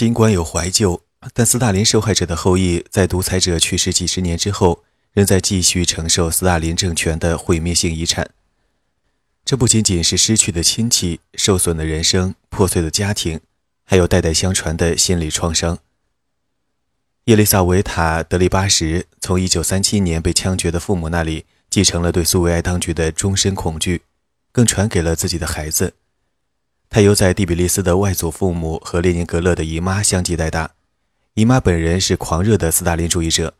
尽管有怀旧，但斯大林受害者的后裔在独裁者去世几十年之后，仍在继续承受斯大林政权的毁灭性遗产。这不仅仅是失去的亲戚、受损的人生、破碎的家庭，还有代代相传的心理创伤。叶丽萨维塔·德利巴什从1937年被枪决的父母那里继承了对苏维埃当局的终身恐惧，更传给了自己的孩子。他由在第比利斯的外祖父母和列宁格勒的姨妈相继带大，姨妈本人是狂热的斯大林主义者。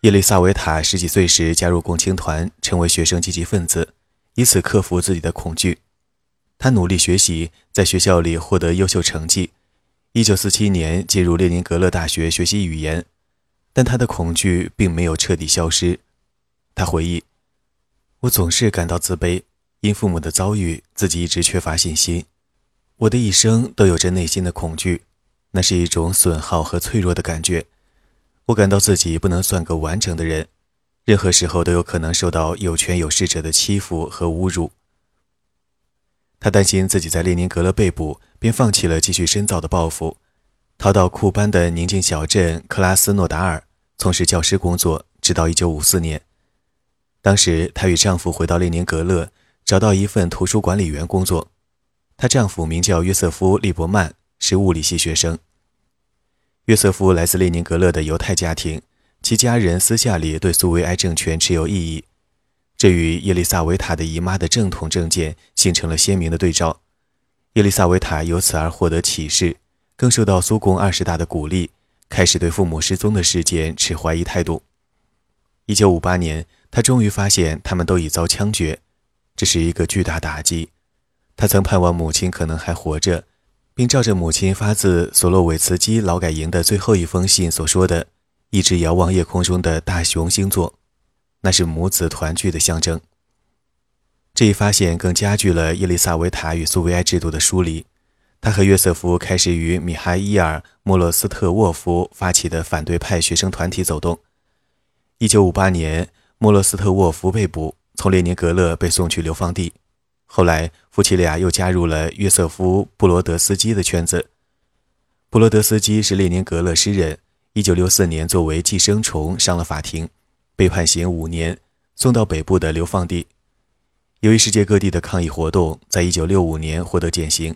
叶丽萨维塔十几岁时加入共青团，成为学生积极分子。以此克服自己的恐惧，他努力学习，在学校里获得优秀成绩。1947年进入列宁格勒大学学习语言，但他的恐惧并没有彻底消失。他回忆：“我总是感到自卑，因父母的遭遇，自己一直缺乏信心。我的一生都有着内心的恐惧，那是一种损耗和脆弱的感觉。我感到自己不能算个完整的人。”任何时候都有可能受到有权有势者的欺负和侮辱。他担心自己在列宁格勒被捕，便放弃了继续深造的抱负，逃到库班的宁静小镇克拉斯诺达尔，从事教师工作，直到1954年。当时，她与丈夫回到列宁格勒，找到一份图书管理员工作。她丈夫名叫约瑟夫·利伯曼，是物理系学生。约瑟夫来自列宁格勒的犹太家庭。其家人私下里对苏维埃政权持有异议，这与叶丽萨维塔的姨妈的正统政见形成了鲜明的对照。叶丽萨维塔由此而获得启示，更受到苏共二十大的鼓励，开始对父母失踪的事件持怀疑态度。一九五八年，他终于发现他们都已遭枪决，这是一个巨大打击。他曾盼望母亲可能还活着，并照着母亲发自索洛韦茨基劳改营的最后一封信所说的。一直遥望夜空中的大熊星座，那是母子团聚的象征。这一发现更加剧了伊丽萨维塔与苏维埃制度的疏离。他和约瑟夫开始与米哈伊尔·莫洛斯特沃夫发起的反对派学生团体走动。1958年，莫洛斯特沃夫被捕，从列宁格勒被送去流放地。后来，夫妻俩又加入了约瑟夫·布罗德斯基的圈子。布罗德斯基是列宁格勒诗人。一九六四年，作为寄生虫上了法庭，被判刑五年，送到北部的流放地。由于世界各地的抗议活动，在一九六五年获得减刑。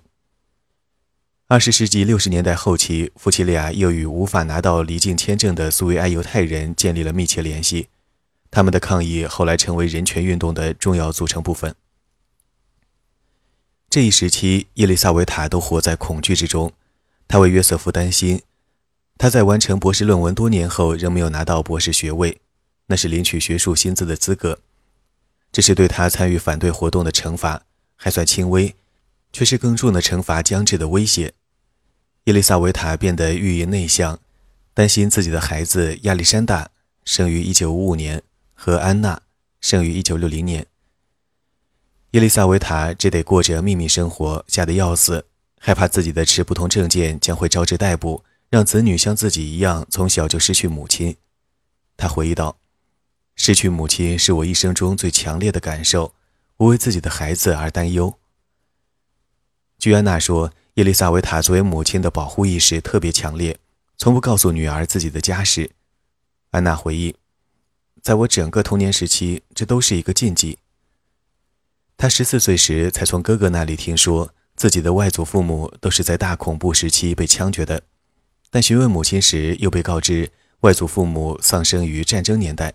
二十世纪六十年代后期，夫妻俩又与无法拿到离境签证的苏维埃犹太人建立了密切联系。他们的抗议后来成为人权运动的重要组成部分。这一时期，伊丽莎维塔都活在恐惧之中，她为约瑟夫担心。他在完成博士论文多年后，仍没有拿到博士学位，那是领取学术薪资的资格。这是对他参与反对活动的惩罚，还算轻微，却是更重的惩罚将至的威胁。伊丽莎维塔变得愈演内向，担心自己的孩子亚历山大生于1955年和安娜生于1960年。伊丽莎维塔只得过着秘密生活，吓得要死，害怕自己的持不同证件将会招致逮捕。让子女像自己一样从小就失去母亲，他回忆道：“失去母亲是我一生中最强烈的感受，我为自己的孩子而担忧。”据安娜说，伊丽莎维塔作为母亲的保护意识特别强烈，从不告诉女儿自己的家事。安娜回忆：“在我整个童年时期，这都是一个禁忌。”他十四岁时才从哥哥那里听说，自己的外祖父母都是在大恐怖时期被枪决的。但询问母亲时，又被告知外祖父母丧生于战争年代。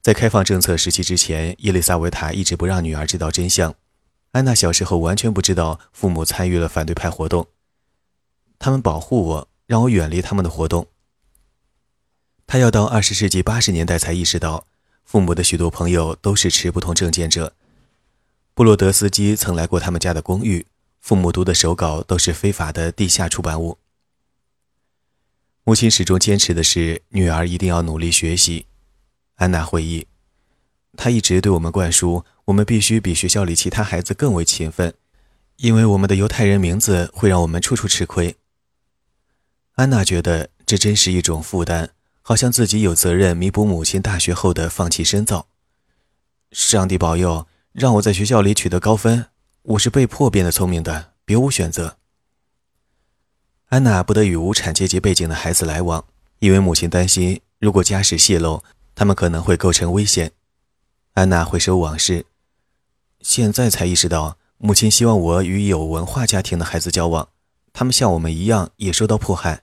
在开放政策时期之前，伊丽莎维塔一直不让女儿知道真相。安娜小时候完全不知道父母参与了反对派活动，他们保护我，让我远离他们的活动。他要到二十世纪八十年代才意识到，父母的许多朋友都是持不同政见者。布洛德斯基曾来过他们家的公寓，父母读的手稿都是非法的地下出版物。母亲始终坚持的是，女儿一定要努力学习。安娜回忆，她一直对我们灌输，我们必须比学校里其他孩子更为勤奋，因为我们的犹太人名字会让我们处处吃亏。安娜觉得这真是一种负担，好像自己有责任弥补母亲大学后的放弃深造。上帝保佑，让我在学校里取得高分，我是被迫变得聪明的，别无选择。安娜不得与无产阶级背景的孩子来往，因为母亲担心，如果家事泄露，他们可能会构成危险。安娜回首往事，现在才意识到，母亲希望我与有文化家庭的孩子交往，他们像我们一样也受到迫害。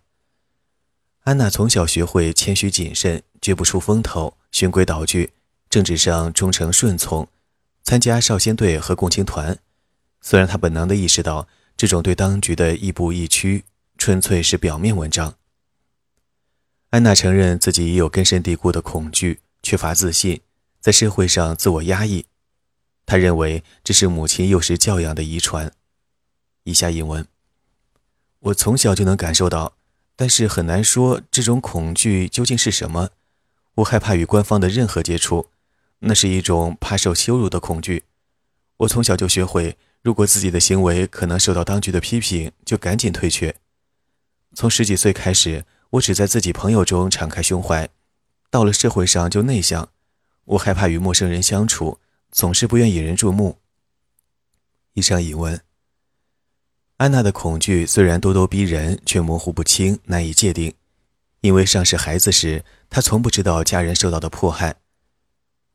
安娜从小学会谦虚谨慎，绝不出风头，循规蹈矩，政治上忠诚顺从，参加少先队和共青团。虽然她本能地意识到这种对当局的亦步亦趋，纯粹是表面文章。安娜承认自己也有根深蒂固的恐惧，缺乏自信，在社会上自我压抑。她认为这是母亲幼时教养的遗传。以下引文：我从小就能感受到，但是很难说这种恐惧究竟是什么。我害怕与官方的任何接触，那是一种怕受羞辱的恐惧。我从小就学会。如果自己的行为可能受到当局的批评，就赶紧退却。从十几岁开始，我只在自己朋友中敞开胸怀，到了社会上就内向。我害怕与陌生人相处，总是不愿引人注目。以上引文。安娜的恐惧虽然咄咄逼人，却模糊不清，难以界定。因为尚是孩子时，她从不知道家人受到的迫害。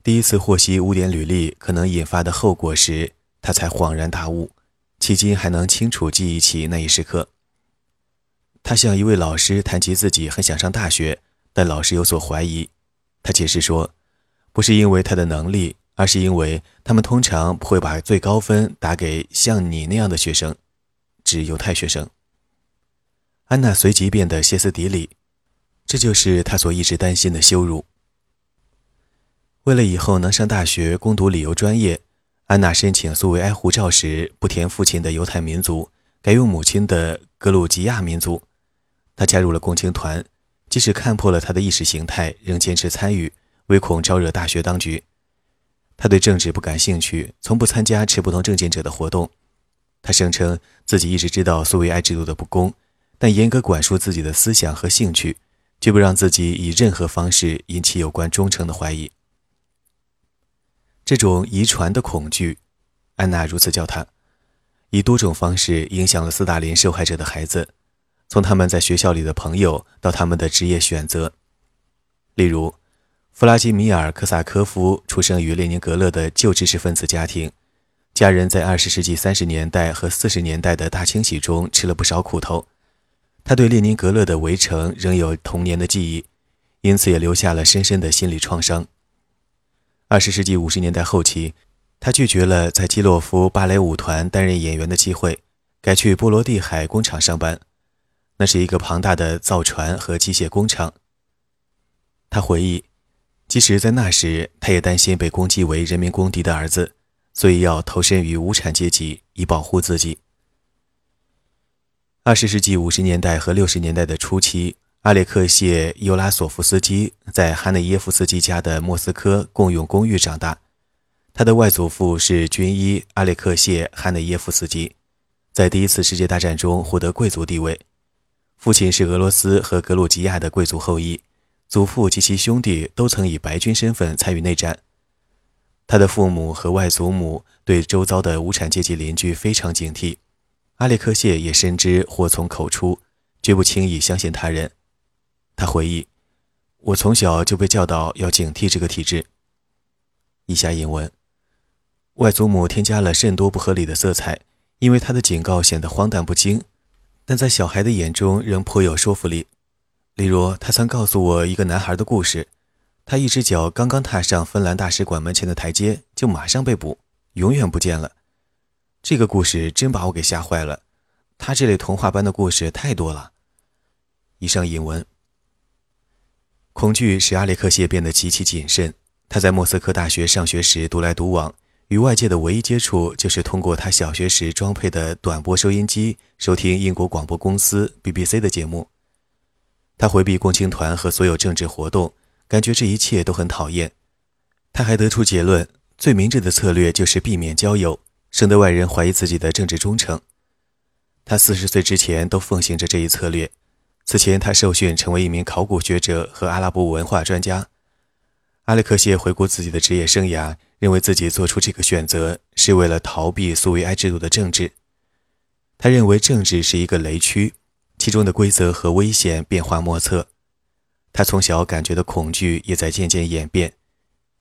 第一次获悉污点履历可能引发的后果时，他才恍然大悟，迄今还能清楚记忆起那一时刻。他向一位老师谈及自己很想上大学，但老师有所怀疑。他解释说，不是因为他的能力，而是因为他们通常不会把最高分打给像你那样的学生，指犹太学生。安娜随即变得歇斯底里，这就是她所一直担心的羞辱。为了以后能上大学攻读旅游专业。安娜申请苏维埃护照时，不填父亲的犹太民族，改用母亲的格鲁吉亚民族。她加入了共青团，即使看破了他的意识形态，仍坚持参与，唯恐招惹大学当局。他对政治不感兴趣，从不参加持不同政见者的活动。他声称自己一直知道苏维埃制度的不公，但严格管束自己的思想和兴趣，绝不让自己以任何方式引起有关忠诚的怀疑。这种遗传的恐惧，安娜如此叫他，以多种方式影响了斯大林受害者的孩子，从他们在学校里的朋友到他们的职业选择。例如，弗拉基米尔·科萨科夫出生于列宁格勒的旧知识分子家庭，家人在二十世纪三十年代和四十年代的大清洗中吃了不少苦头，他对列宁格勒的围城仍有童年的记忆，因此也留下了深深的心理创伤。二十世纪五十年代后期，他拒绝了在基洛夫芭蕾舞团担任演员的机会，改去波罗的海工厂上班。那是一个庞大的造船和机械工厂。他回忆，即使在那时，他也担心被攻击为人民公敌的儿子，所以要投身于无产阶级以保护自己。二十世纪五十年代和六十年代的初期。阿列克谢·尤拉索夫斯基在哈内耶夫斯基家的莫斯科共用公寓长大。他的外祖父是军医阿列克谢·哈内耶夫斯基，在第一次世界大战中获得贵族地位。父亲是俄罗斯和格鲁吉亚的贵族后裔，祖父及其兄弟都曾以白军身份参与内战。他的父母和外祖母对周遭的无产阶级邻居非常警惕，阿列克谢也深知祸从口出，绝不轻易相信他人。他回忆：“我从小就被教导要警惕这个体制。”以下引文：外祖母添加了甚多不合理的色彩，因为他的警告显得荒诞不经，但在小孩的眼中仍颇有说服力。例如，他曾告诉我一个男孩的故事：他一只脚刚刚踏上芬兰大使馆门前的台阶，就马上被捕，永远不见了。这个故事真把我给吓坏了。他这类童话般的故事太多了。以上引文。恐惧使阿列克谢变得极其谨慎。他在莫斯科大学上学时独来独往，与外界的唯一接触就是通过他小学时装配的短波收音机收听英国广播公司 BBC 的节目。他回避共青团和所有政治活动，感觉这一切都很讨厌。他还得出结论：最明智的策略就是避免交友，省得外人怀疑自己的政治忠诚。他四十岁之前都奉行着这一策略。此前，他受训成为一名考古学者和阿拉伯文化专家。阿列克谢回顾自己的职业生涯，认为自己做出这个选择是为了逃避苏维埃制度的政治。他认为政治是一个雷区，其中的规则和危险变化莫测。他从小感觉的恐惧也在渐渐演变，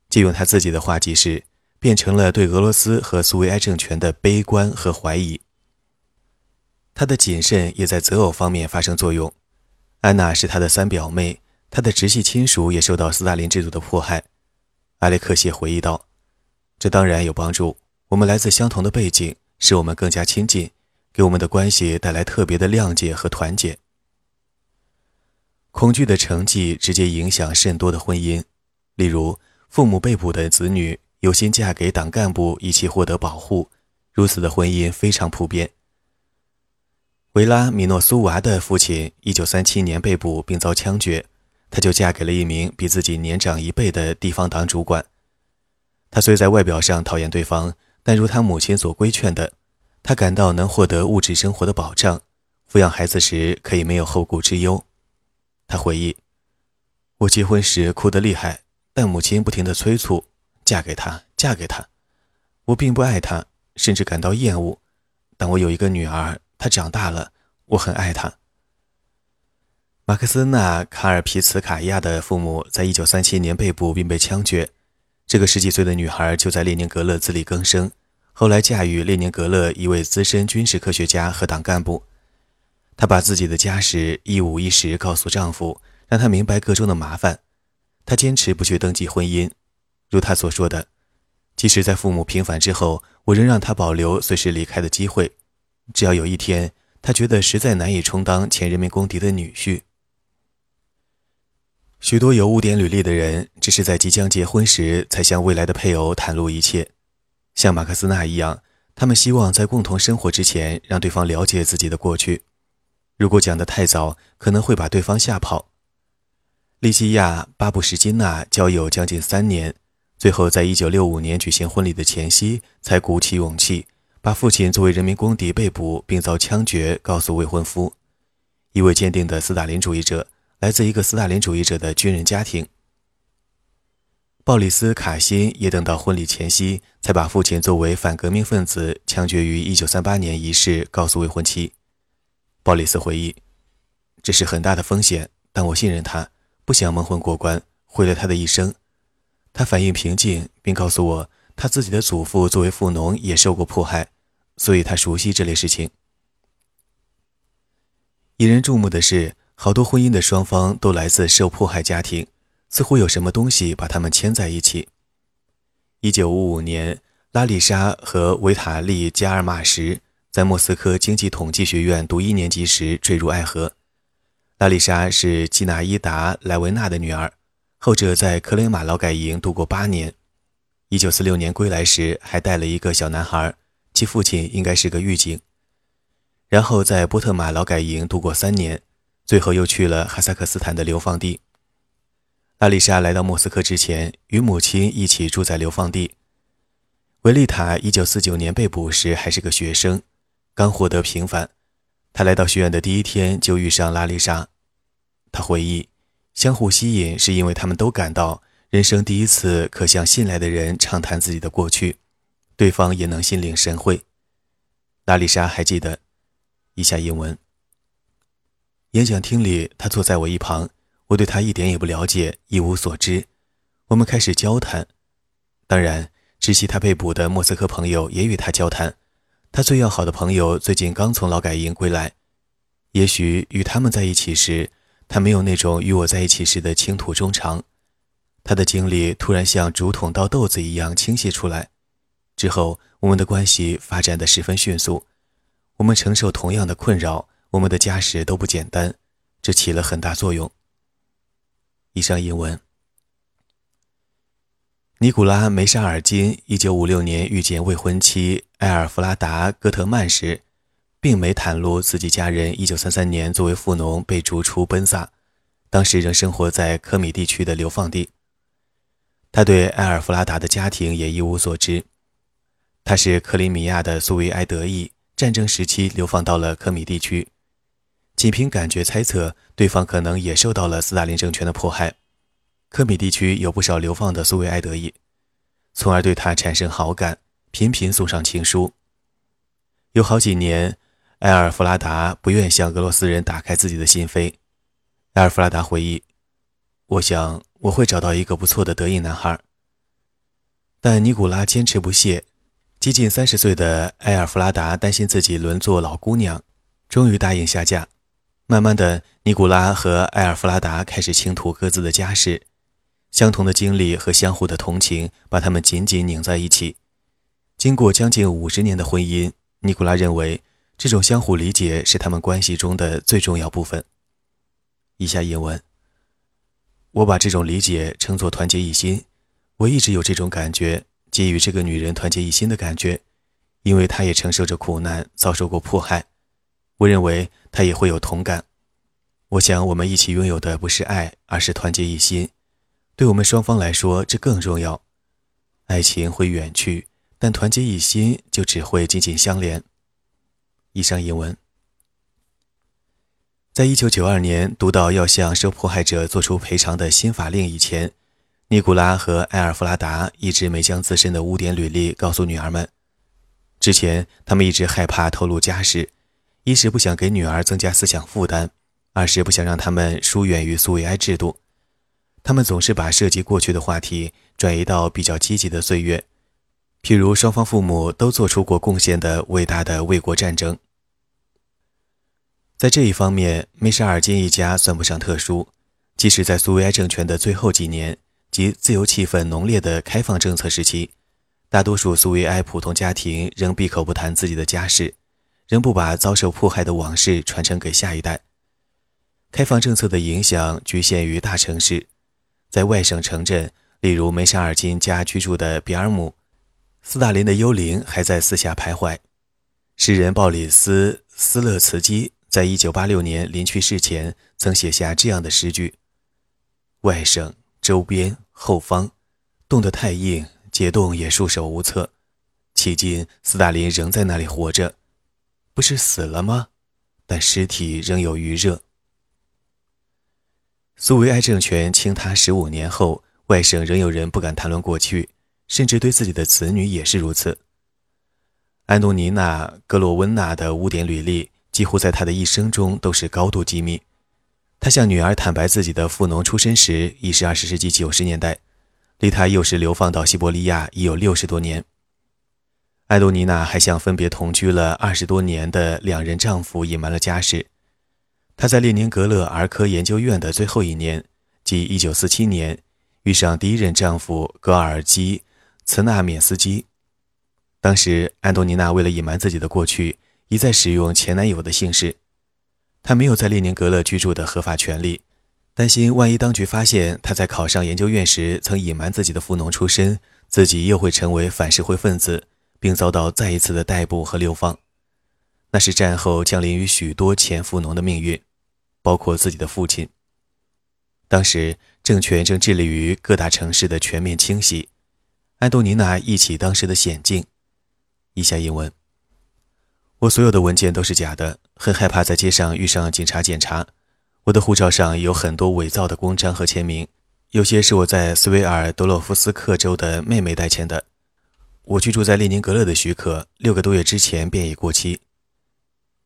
借用他自己的话即是，变成了对俄罗斯和苏维埃政权的悲观和怀疑。他的谨慎也在择偶方面发生作用。安娜是他的三表妹，他的直系亲属也受到斯大林制度的迫害。阿列克谢回忆道：“这当然有帮助。我们来自相同的背景，使我们更加亲近，给我们的关系带来特别的谅解和团结。”恐惧的成绩直接影响甚多的婚姻，例如父母被捕的子女有心嫁给党干部以期获得保护，如此的婚姻非常普遍。维拉米诺苏娃的父亲1937年被捕并遭枪决，他就嫁给了一名比自己年长一倍的地方党主管。他虽在外表上讨厌对方，但如他母亲所规劝的，他感到能获得物质生活的保障，抚养孩子时可以没有后顾之忧。他回忆：“我结婚时哭得厉害，但母亲不停地催促，嫁给他，嫁给他。我并不爱他，甚至感到厌恶。但我有一个女儿，她长大了，我很爱她。”马克思纳卡尔皮茨卡亚的父母在1937年被捕并被枪决。这个十几岁的女孩就在列宁格勒自力更生，后来嫁与列宁格勒一位资深军事科学家和党干部。她把自己的家事一五一十告诉丈夫，让他明白各中的麻烦。她坚持不去登记婚姻，如她所说的：“即使在父母平反之后，我仍让她保留随时离开的机会。只要有一天她觉得实在难以充当前人民公敌的女婿。”许多有污点履历的人，只是在即将结婚时才向未来的配偶袒露一切，像马克思纳一样，他们希望在共同生活之前让对方了解自己的过去。如果讲得太早，可能会把对方吓跑。利西亚·巴布什金娜交友将近三年，最后在1965年举行婚礼的前夕，才鼓起勇气把父亲作为人民公敌被捕并遭枪决告诉未婚夫。一位坚定的斯大林主义者，来自一个斯大林主义者的军人家庭。鲍里斯·卡辛也等到婚礼前夕，才把父亲作为反革命分子枪决于1938年一事告诉未婚妻。鲍里斯回忆：“这是很大的风险，但我信任他，不想蒙混过关，毁了他的一生。”他反应平静，并告诉我，他自己的祖父作为富农也受过迫害，所以他熟悉这类事情。引人注目的是，好多婚姻的双方都来自受迫害家庭，似乎有什么东西把他们牵在一起。一九五五年，拉丽莎和维塔利·加尔马什。在莫斯科经济统计学院读一年级时坠入爱河。拉丽莎是基纳伊达·莱维纳的女儿，后者在克雷马劳改营度过八年。1946年归来时还带了一个小男孩，其父亲应该是个狱警。然后在波特马劳改营度过三年，最后又去了哈萨克斯坦的流放地。拉丽莎来到莫斯科之前，与母亲一起住在流放地。维利塔1949年被捕时还是个学生。刚获得平凡，他来到学院的第一天就遇上拉丽莎。他回忆，相互吸引是因为他们都感到人生第一次可向信赖的人畅谈自己的过去，对方也能心领神会。拉丽莎还记得，以下英文。演讲厅里，他坐在我一旁，我对他一点也不了解，一无所知。我们开始交谈，当然，知悉他被捕的莫斯科朋友也与他交谈。他最要好的朋友最近刚从劳改营归来，也许与他们在一起时，他没有那种与我在一起时的倾吐衷肠。他的经历突然像竹筒倒豆子一样倾泻出来，之后我们的关系发展的十分迅速。我们承受同样的困扰，我们的家事都不简单，这起了很大作用。以上英文。尼古拉·梅沙尔金1956年遇见未婚妻埃尔弗拉达·戈特曼时，并没袒露自己家人1933年作为富农被逐出奔萨，当时仍生活在科米地区的流放地。他对埃尔弗拉达的家庭也一无所知。他是克里米亚的苏维埃德裔，战争时期流放到了科米地区。仅凭感觉猜测，对方可能也受到了斯大林政权的迫害。科米地区有不少流放的苏维埃德裔，从而对他产生好感，频频送上情书。有好几年，埃尔弗拉达不愿向俄罗斯人打开自己的心扉。埃尔弗拉达回忆：“我想我会找到一个不错的德裔男孩。”但尼古拉坚持不懈。接近三十岁的埃尔弗拉达担心自己沦作老姑娘，终于答应下嫁。慢慢的，尼古拉和埃尔弗拉达开始倾吐各自的家事，相同的经历和相互的同情把他们紧紧拧在一起。经过将近五十年的婚姻，尼古拉认为这种相互理解是他们关系中的最重要部分。以下引文：我把这种理解称作团结一心。我一直有这种感觉。给予这个女人团结一心的感觉，因为她也承受着苦难，遭受过迫害。我认为她也会有同感。我想，我们一起拥有的不是爱，而是团结一心。对我们双方来说，这更重要。爱情会远去，但团结一心就只会紧紧相连。以上英文。在一九九二年读到要向受迫害者做出赔偿的新法令以前。尼古拉和埃尔弗拉达一直没将自身的污点履历告诉女儿们。之前，他们一直害怕透露家事，一是不想给女儿增加思想负担，二是不想让他们疏远于苏维埃制度。他们总是把涉及过去的话题转移到比较积极的岁月，譬如双方父母都做出过贡献的伟大的卫国战争。在这一方面，梅沙尔金一家算不上特殊，即使在苏维埃政权的最后几年。及自由气氛浓烈的开放政策时期，大多数苏维埃普通家庭仍闭口不谈自己的家事，仍不把遭受迫害的往事传承给下一代。开放政策的影响局限于大城市，在外省城镇，例如梅沙尔金家居住的比尔姆，斯大林的幽灵还在四下徘徊。诗人鲍里斯·斯勒茨基在一九八六年临去世前曾写下这样的诗句：“外省。”周边后方，冻得太硬，解冻也束手无策。迄今，斯大林仍在那里活着，不是死了吗？但尸体仍有余热。苏维埃政权倾塌十五年后，外省仍有人不敢谈论过去，甚至对自己的子女也是如此。安东尼娜·格罗温娜的污点履历，几乎在她的一生中都是高度机密。她向女儿坦白自己的富农出身时，已是二十世纪九十年代，离她幼时流放到西伯利亚已有六十多年。安东尼娜还向分别同居了二十多年的两任丈夫隐瞒了家事。她在列宁格勒儿科研究院的最后一年，即一九四七年，遇上第一任丈夫格尔基·茨纳缅斯基。当时，安东尼娜为了隐瞒自己的过去，一再使用前男友的姓氏。她没有在列宁格勒居住的合法权利，担心万一当局发现他在考上研究院时曾隐瞒自己的富农出身，自己又会成为反社会分子，并遭到再一次的逮捕和流放。那是战后降临于许多前富农的命运，包括自己的父亲。当时政权正致力于各大城市的全面清洗，安东尼娜忆起当时的险境。以下英文。我所有的文件都是假的，很害怕在街上遇上警察检查。我的护照上有很多伪造的公章和签名，有些是我在斯维尔德洛夫斯克州的妹妹代签的。我居住在列宁格勒的许可，六个多月之前便已过期。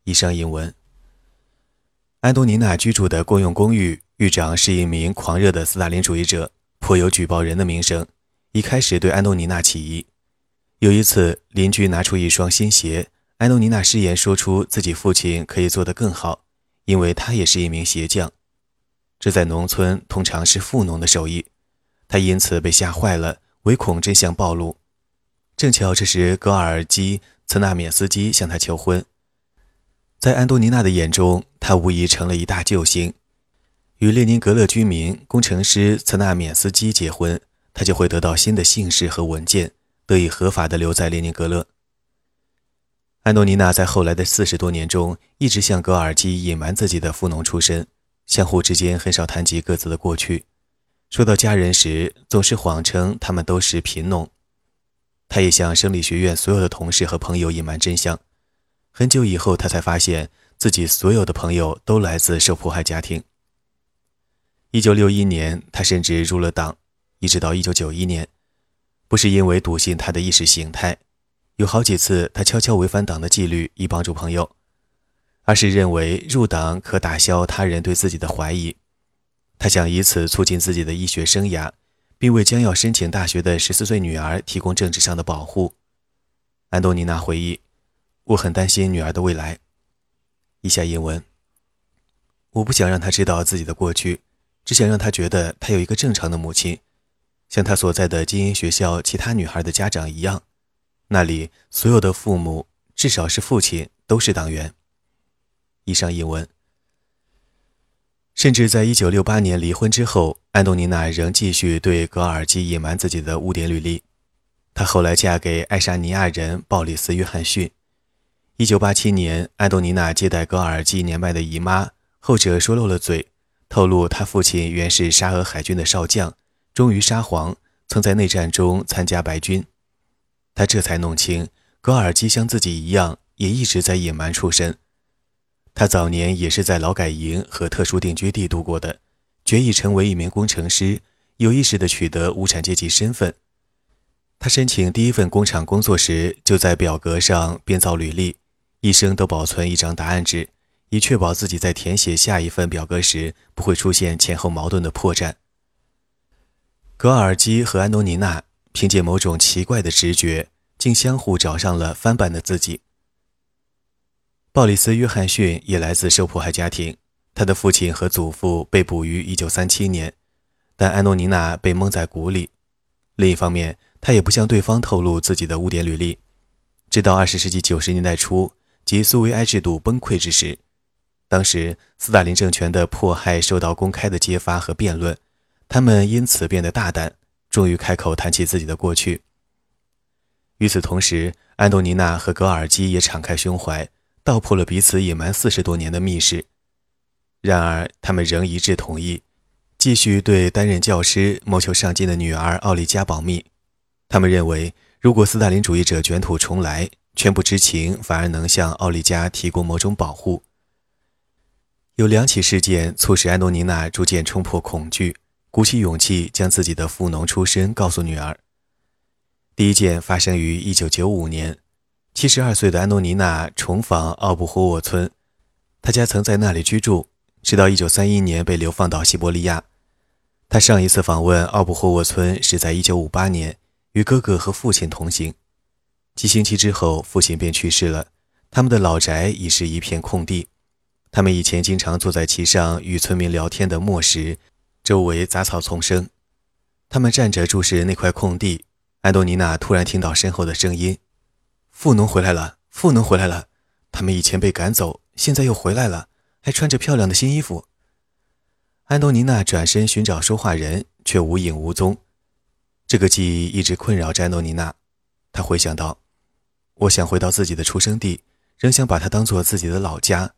以上英文。安东尼娜居住的公用公寓，狱长是一名狂热的斯大林主义者，颇有举报人的名声。一开始对安东尼娜起疑。有一次，邻居拿出一双新鞋。安东尼娜誓言说出自己父亲可以做得更好，因为他也是一名鞋匠。这在农村通常是富农的手艺。他因此被吓坏了，唯恐真相暴露。正巧这时格尔基·茨纳缅斯基向他求婚，在安东尼娜的眼中，他无疑成了一大救星。与列宁格勒居民工程师茨纳缅斯基结婚，他就会得到新的姓氏和文件，得以合法的留在列宁格勒。安东尼娜在后来的四十多年中，一直向格尔基隐瞒自己的富农出身，相互之间很少谈及各自的过去。说到家人时，总是谎称他们都是贫农。他也向生理学院所有的同事和朋友隐瞒真相。很久以后，他才发现自己所有的朋友都来自受迫害家庭。一九六一年，他甚至入了党，一直到一九九一年，不是因为笃信他的意识形态。有好几次，他悄悄违反党的纪律以帮助朋友。而是认为入党可打消他人对自己的怀疑。他想以此促进自己的医学生涯，并为将要申请大学的十四岁女儿提供政治上的保护。安东尼娜回忆：“我很担心女儿的未来。”以下英文：我不想让她知道自己的过去，只想让她觉得她有一个正常的母亲，像她所在的精英学校其他女孩的家长一样。那里所有的父母，至少是父亲，都是党员。以上英文。甚至在1968年离婚之后，安东尼娜仍继续对格尔基隐瞒自己的污点履历。她后来嫁给爱沙尼亚人鲍里斯·约翰逊。1987年，安东尼娜接待格尔基年迈的姨妈，后者说漏了嘴，透露他父亲原是沙俄海军的少将，忠于沙皇，曾在内战中参加白军。他这才弄清，格尔基像自己一样，也一直在隐瞒出身。他早年也是在劳改营和特殊定居地度过的，决意成为一名工程师，有意识地取得无产阶级身份。他申请第一份工厂工作时，就在表格上编造履历，一生都保存一张答案纸，以确保自己在填写下一份表格时不会出现前后矛盾的破绽。格尔基和安东尼娜。凭借某种奇怪的直觉，竟相互找上了翻版的自己。鲍里斯·约翰逊也来自受迫害家庭，他的父亲和祖父被捕于1937年，但安东尼娜被蒙在鼓里。另一方面，他也不向对方透露自己的污点履历。直到20世纪90年代初，及苏维埃制度崩溃之时，当时斯大林政权的迫害受到公开的揭发和辩论，他们因此变得大胆。终于开口谈起自己的过去。与此同时，安东尼娜和格尔基也敞开胸怀，道破了彼此隐瞒四十多年的密室。然而，他们仍一致同意，继续对担任教师、谋求上进的女儿奥利加保密。他们认为，如果斯大林主义者卷土重来，全不知情反而能向奥利加提供某种保护。有两起事件促使安东尼娜逐渐冲破恐惧。鼓起勇气将自己的富农出身告诉女儿。第一件发生于1995年，72岁的安东尼娜重访奥布霍沃村，她家曾在那里居住，直到1931年被流放到西伯利亚。她上一次访问奥布霍沃村是在1958年，与哥哥和父亲同行。几星期之后，父亲便去世了，他们的老宅已是一片空地。他们以前经常坐在其上与村民聊天的磨石。周围杂草丛生，他们站着注视那块空地。安东尼娜突然听到身后的声音：“富农回来了，富农回来了！他们以前被赶走，现在又回来了，还穿着漂亮的新衣服。”安东尼娜转身寻找说话人，却无影无踪。这个记忆一直困扰着安东尼娜。她回想到：“我想回到自己的出生地，仍想把它当做自己的老家。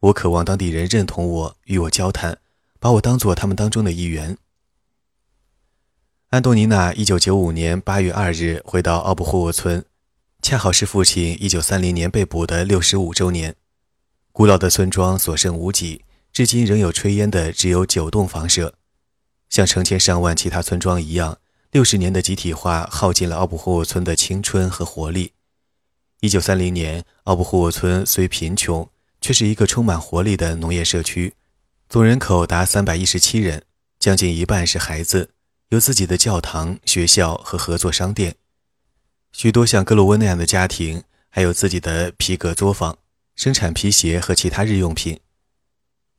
我渴望当地人认同我，与我交谈。”把我当做他们当中的一员。安东尼娜1995年8月2日回到奥布霍沃村，恰好是父亲1930年被捕的65周年。古老的村庄所剩无几，至今仍有炊烟的只有九栋房舍。像成千上万其他村庄一样，60年的集体化耗尽了奥布霍沃村的青春和活力。1930年，奥布霍沃村虽贫穷，却是一个充满活力的农业社区。总人口达三百一十七人，将近一半是孩子，有自己的教堂、学校和合作商店。许多像格罗温那样的家庭还有自己的皮革作坊，生产皮鞋和其他日用品。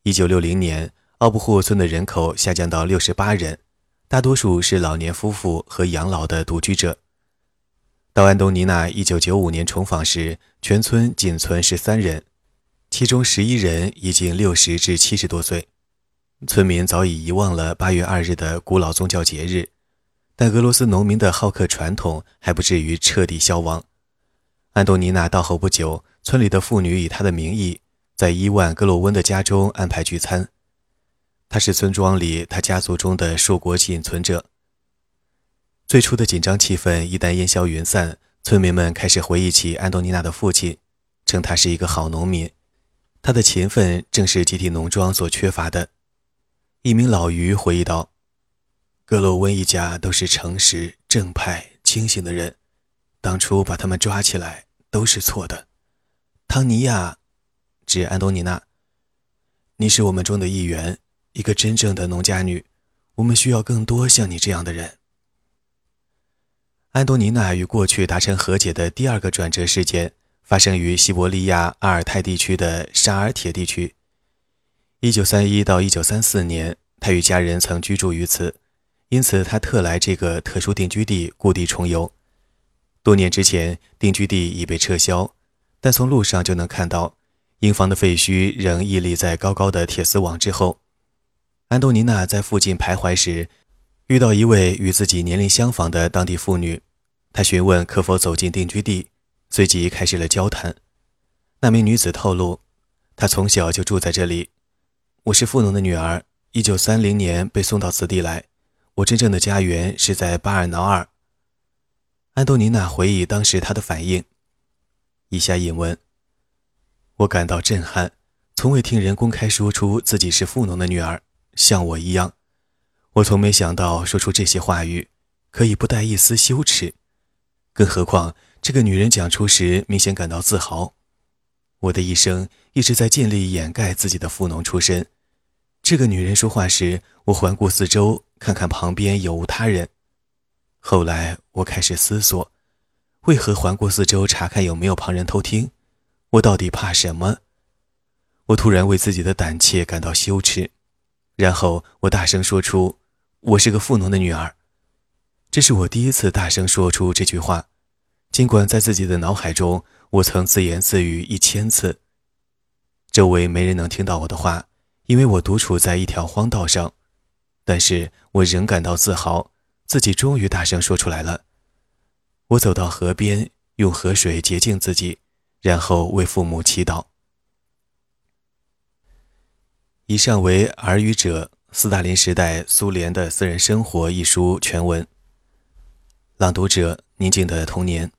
一九六零年，奥布霍村的人口下降到六十八人，大多数是老年夫妇和养老的独居者。到安东尼娜一九九五年重访时，全村仅存十三人。其中十一人已经六十至七十多岁，村民早已遗忘了八月二日的古老宗教节日，但俄罗斯农民的好客传统还不至于彻底消亡。安东尼娜到后不久，村里的妇女以她的名义，在伊万·格洛温的家中安排聚餐。他是村庄里他家族中的硕果仅存者。最初的紧张气氛一旦烟消云散，村民们开始回忆起安东尼娜的父亲，称他是一个好农民。他的勤奋正是集体农庄所缺乏的。一名老渔回忆道：“格洛温一家都是诚实、正派、清醒的人，当初把他们抓起来都是错的。汤尼亚，指安东尼娜：“你是我们中的一员，一个真正的农家女。我们需要更多像你这样的人。”安东尼娜与过去达成和解的第二个转折事件，发生于西伯利亚阿尔泰地区的沙尔铁地区。1931到1934年，他与家人曾居住于此，因此他特来这个特殊定居地故地重游。多年之前，定居地已被撤销，但从路上就能看到，营房的废墟仍屹立在高高的铁丝网之后。安东尼娜在附近徘徊时，遇到一位与自己年龄相仿的当地妇女。他询问可否走进定居地，随即开始了交谈。那名女子透露，她从小就住在这里。我是富农的女儿，一九三零年被送到此地来。我真正的家园是在巴尔瑙尔。安东尼娜回忆当时她的反应。以下引文：我感到震撼，从未听人公开说出自己是富农的女儿，像我一样。我从没想到说出这些话语，可以不带一丝羞耻。更何况，这个女人讲出时明显感到自豪。我的一生一直在尽力掩盖自己的富农出身。这个女人说话时，我环顾四周，看看旁边有无他人。后来我开始思索，为何环顾四周查看有没有旁人偷听？我到底怕什么？我突然为自己的胆怯感到羞耻，然后我大声说出：“我是个富农的女儿。”这是我第一次大声说出这句话，尽管在自己的脑海中，我曾自言自语一千次。周围没人能听到我的话，因为我独处在一条荒道上，但是我仍感到自豪，自己终于大声说出来了。我走到河边，用河水洁净自己，然后为父母祈祷。以上为《耳语者：斯大林时代苏联的私人生活》一书全文。朗读者：宁静的童年。